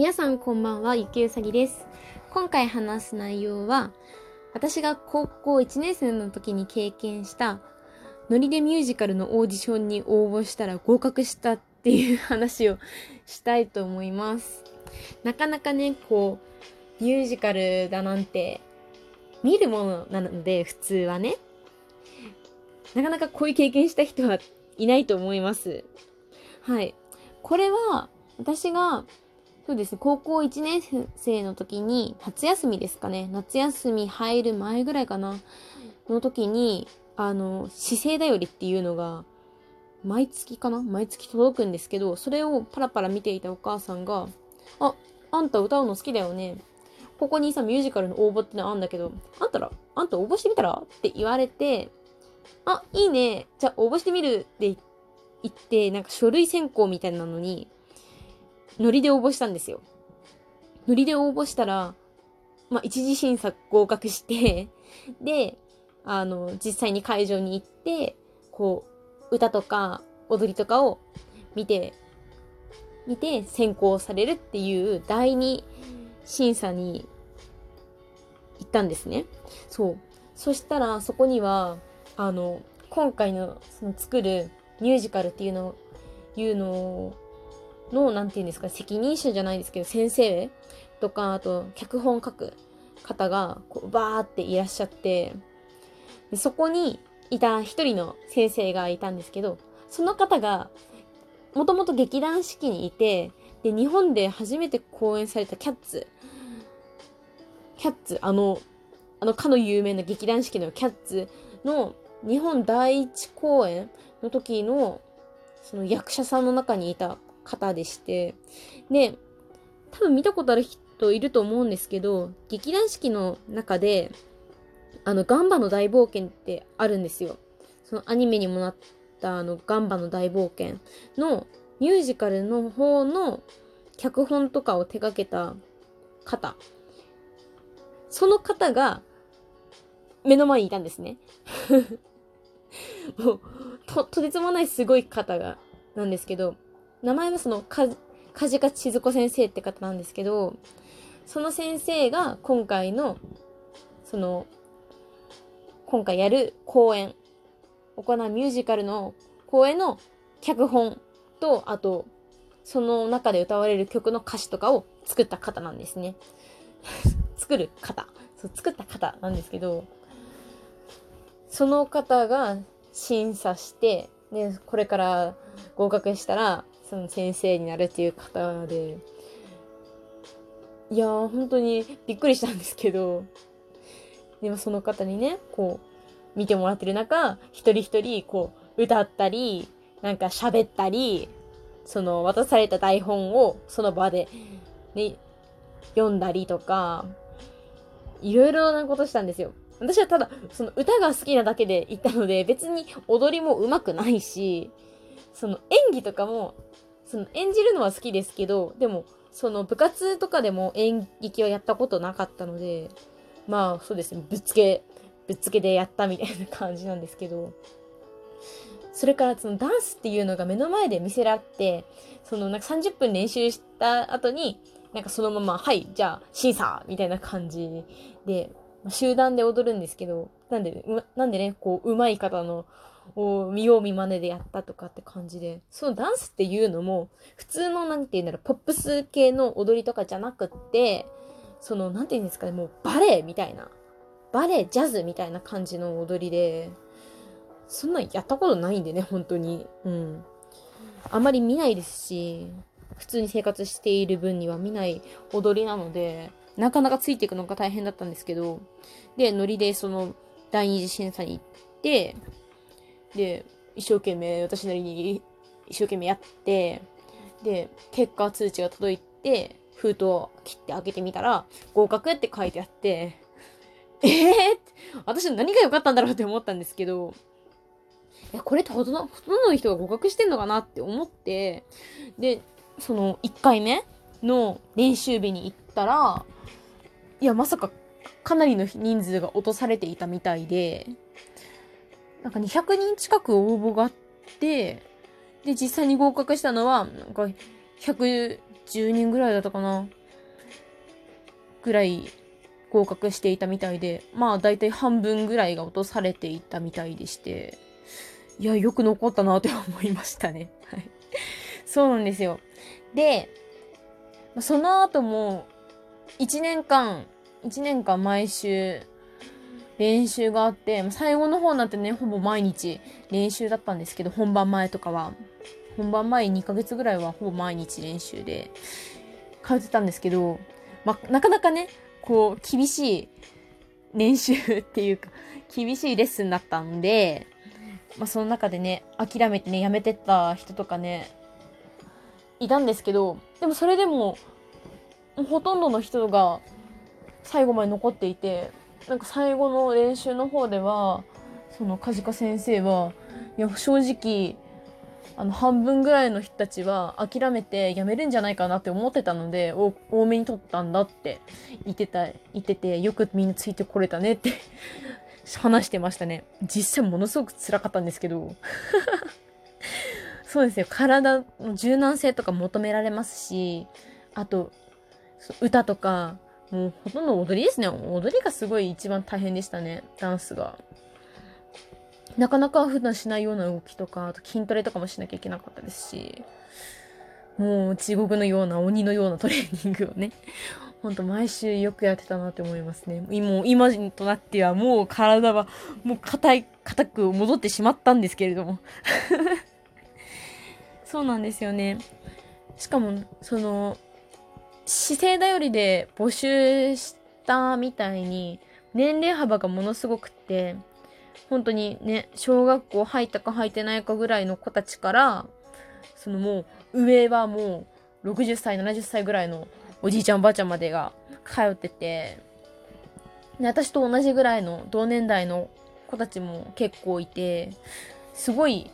皆さんこんばんは、ゆきうさぎです。今回話す内容は、私が高校1年生の時に経験した、ノリでミュージカルのオーディションに応募したら合格したっていう話をしたいと思います。なかなかね、こう、ミュージカルだなんて、見るものなので、普通はね。なかなかこういう経験した人はいないと思います。はい。これは、私が、そうですね、高校1年生の時に、夏休みですかね。夏休み入る前ぐらいかな。の時に、あの、姿勢だよりっていうのが、毎月かな？毎月届くんですけど、それをパラパラ見ていたお母さんが、あ、あんた歌うの好きだよね。ここにさ、ミュージカルの応募ってのあんだけど、あんたら、あんた応募してみたら？って言われて、あ、いいね。じゃあ応募してみるって言って、なんか書類選考みたいなのに、ノリで応募したんですよ。ノリで応募したら、まあ、一次審査合格して、で、あの、実際に会場に行って、こう、歌とか踊りとかを見て、見て選考されるっていう第二審査に行ったんですね。そう。そしたら、そこには、あの、今回の、その作るミュージカルっていうの、いうのの、なんていうんですか、責任者じゃないですけど、先生とか、あと、脚本書く方が、こう、バーっていらっしゃって、でそこにいた一人の先生がいたんですけど、その方が、もともと劇団四季にいて、で、日本で初めて公演されたキャッツ、キャッツ、あの、あのかの有名な劇団四季のキャッツの日本第一公演の時の、その役者さんの中にいた方でして、で、多分見たことある人いると思うんですけど、劇団四季の中で、あの、ガンバの大冒険ってあるんですよ。そのアニメにもなったあの、ガンバの大冒険のミュージカルの方の脚本とかを手掛けた方。その方が目の前にいたんですね。もう、と、とてつもないすごい方が、なんですけど、名前はその、か、梶賀千鶴子先生って方なんですけど、その先生が今回の、その、今回やる公演、行うミュージカルの公演の脚本と、あと、その中で歌われる曲の歌詞とかを作った方なんですね。作る方。そう、作った方なんですけど、その方が審査して、で、これから合格したら、その先生になるっていう方で、いやー、本当にびっくりしたんですけど、でもその方にね、こう、見てもらってる中、一人一人、こう、歌ったり、なんか喋ったり、その渡された台本をその場で、ね、読んだりとか、いろいろなことしたんですよ。私はただ、その歌が好きなだけで行ったので、別に踊りも上手くないし、その演技とかも、その演じるのは好きですけど、でも、その部活とかでも演劇はやったことなかったので、まあそうですね、ぶっつけ、ぶっつけでやったみたいな感じなんですけど、それからそのダンスっていうのが目の前で見せられて、そのなんか30分練習した後に、なんかそのまま、はい、じゃあ審査みたいな感じで、集団で踊るんですけど、なんで、なんでね、こう、上手い方の、を見よう見真似でやったとかって感じで、そのダンスっていうのも、普通のなんて言うんだろう、ポップス系の踊りとかじゃなくって、その、なんて言うんですかね、もうバレエみたいな、バレエ、ジャズみたいな感じの踊りで、そんなんやったことないんでね、本当に。うん。あまり見ないですし、普通に生活している分には見ない踊りなので、なかなかついていくのが大変だったんですけど、で、ノリでその第二次審査に行って、で、一生懸命、私なりに一生懸命やって、で、結果通知が届いて、封筒を切って開けてみたら、合格って書いてあって、えー、私何が良かったんだろうって思ったんですけど、え、これってほとんど、ほとんどの人が合格してんのかなって思って、で、その1回目の練習日に行ったら、いや、まさかかなりの人数が落とされていたみたいで、なんか200人近く応募があって、で、実際に合格したのは、なんか110人ぐらいだったかな。ぐらい合格していたみたいで、まあ大体半分ぐらいが落とされていたみたいでして、いや、よく残ったなって思いましたね。はい。そうなんですよ。で、その後も、1年間、1年間毎週、練習があって、最後の方なってね、ほぼ毎日練習だったんですけど、本番前とかは。本番前2ヶ月ぐらいはほぼ毎日練習で通ってたんですけど、まなかなかね、こう、厳しい練習っていうか、厳しいレッスンだったんで、まあ、その中でね、諦めてね、やめてった人とかね、いたんですけど、でもそれでも、ほとんどの人が最後まで残っていて、なんか最後の練習の方では、その梶賀先生は、いや、正直、あの、半分ぐらいの人たちは諦めて辞めるんじゃないかなって思ってたので、多めに取ったんだって言ってた、言ってて、よくみんなついてこれたねって話してましたね。実際ものすごく辛かったんですけど。そうですよ。体の柔軟性とか求められますし、あと、歌とか、もうほとんど踊りですね。踊りがすごい一番大変でしたね。ダンスが。なかなか普段しないような動きとか、あと筋トレとかもしなきゃいけなかったですし、もう地獄のような鬼のようなトレーニングをね、ほんと毎週よくやってたなって思いますね。もう今となってはもう体はもう硬い、硬く戻ってしまったんですけれども。そうなんですよね。しかも、その、姿勢頼りで募集したみたいに、年齢幅がものすごくって、本当にね、小学校入ったか入ってないかぐらいの子たちから、そのもう、上はもう、60歳、70歳ぐらいのおじいちゃんおばあちゃんまでが通ってて、で、私と同じぐらいの同年代の子たちも結構いて、すごい、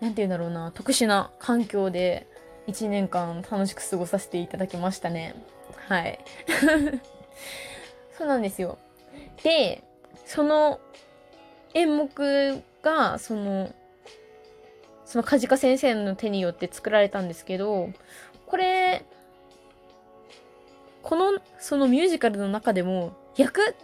なんて言うんだろうな、特殊な環境で1年間楽しく過ごさせていただきましたね。はい。そうなんですよ。で、その演目が、その、その梶賀先生の手によって作られたんですけど、これ、この、そのミュージカルの中でも、役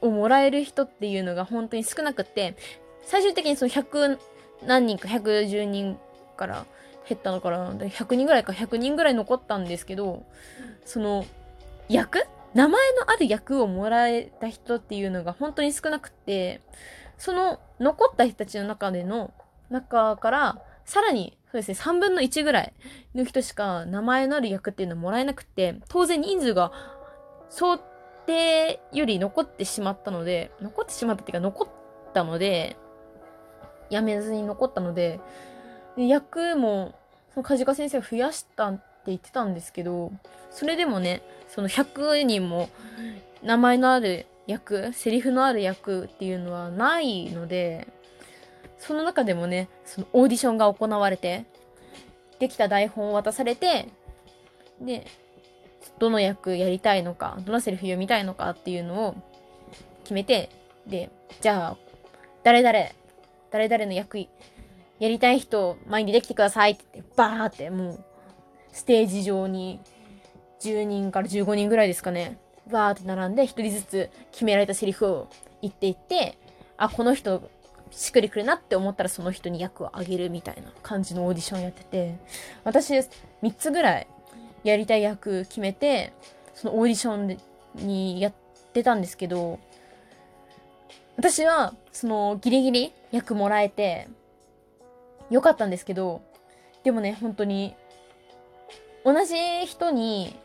をもらえる人っていうのが本当に少なくって、最終的にその100何人か110人から減ったのかな？で。100人ぐらいか100人ぐらい残ったんですけど、その、役？名前のある役をもらえた人っていうのが本当に少なくって、その残った人たちの中での、中から、さらに、そうですね、3分の1ぐらいの人しか名前のある役っていうのはもらえなくて、当然人数が想定より残ってしまったので、残ってしまったっていうか残ったので、やめずに残ったので、で役も、その梶賀先生が増やしたって言ってたんですけど、それでもね、その100人も名前のある役、セリフのある役っていうのはないので、その中でもね、そのオーディションが行われて、できた台本を渡されて、で、どの役やりたいのか、どのセリフ読みたいのかっていうのを決めて、で、じゃあ、誰々、誰々の役やりたい人前にできてくださいって言って、バーってもう、ステージ上に10人から15人ぐらいですかね。わーって並んで、一人ずつ決められたセリフを言っていって、あ、この人、しっくりくるなって思ったらその人に役をあげるみたいな感じのオーディションやってて、私、3つぐらいやりたい役決めて、そのオーディションにやってたんですけど、私は、その、ギリギリ役もらえて、よかったんですけど、でもね、本当に、同じ人に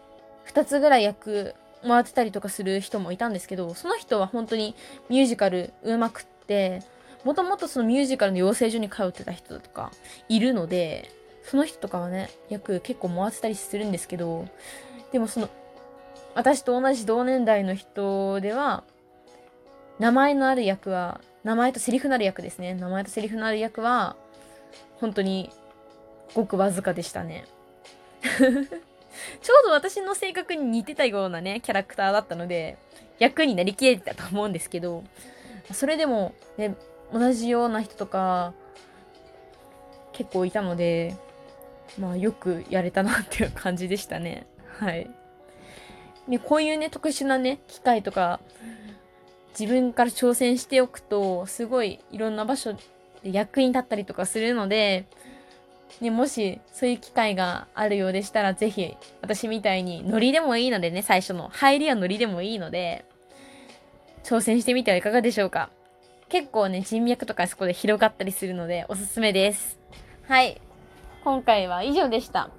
2つぐらい役回ってたりとかする人もいたんですけど、その人は本当にミュージカル上手くって、もともとそのミュージカルの養成所に通ってた人とかいるので、その人とかはね、役結構回ってたりするんですけど、でもその、私と同じ同年代の人では、名前のある役は、名前とセリフのある役ですね。名前とセリフのある役は、本当にごくわずかでしたね。ちょうど私の性格に似てたようなね、キャラクターだったので、役になりきれてたと思うんですけど、それでも、ね、同じような人とか、結構いたので、まあよくやれたなっていう感じでしたね。はい。で、こういうね、特殊なね、機械とか、自分から挑戦しておくと、すごいいろんな場所役に立ったりとかするので、ね、もしそういう機会があるようでしたら、ぜひ私みたいにノリでもいいのでね、最初の入りはノリでもいいので、挑戦してみてはいかがでしょうか。結構ね、人脈とかそこで広がったりするのでおすすめです。はい。今回は以上でした。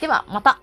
では、また。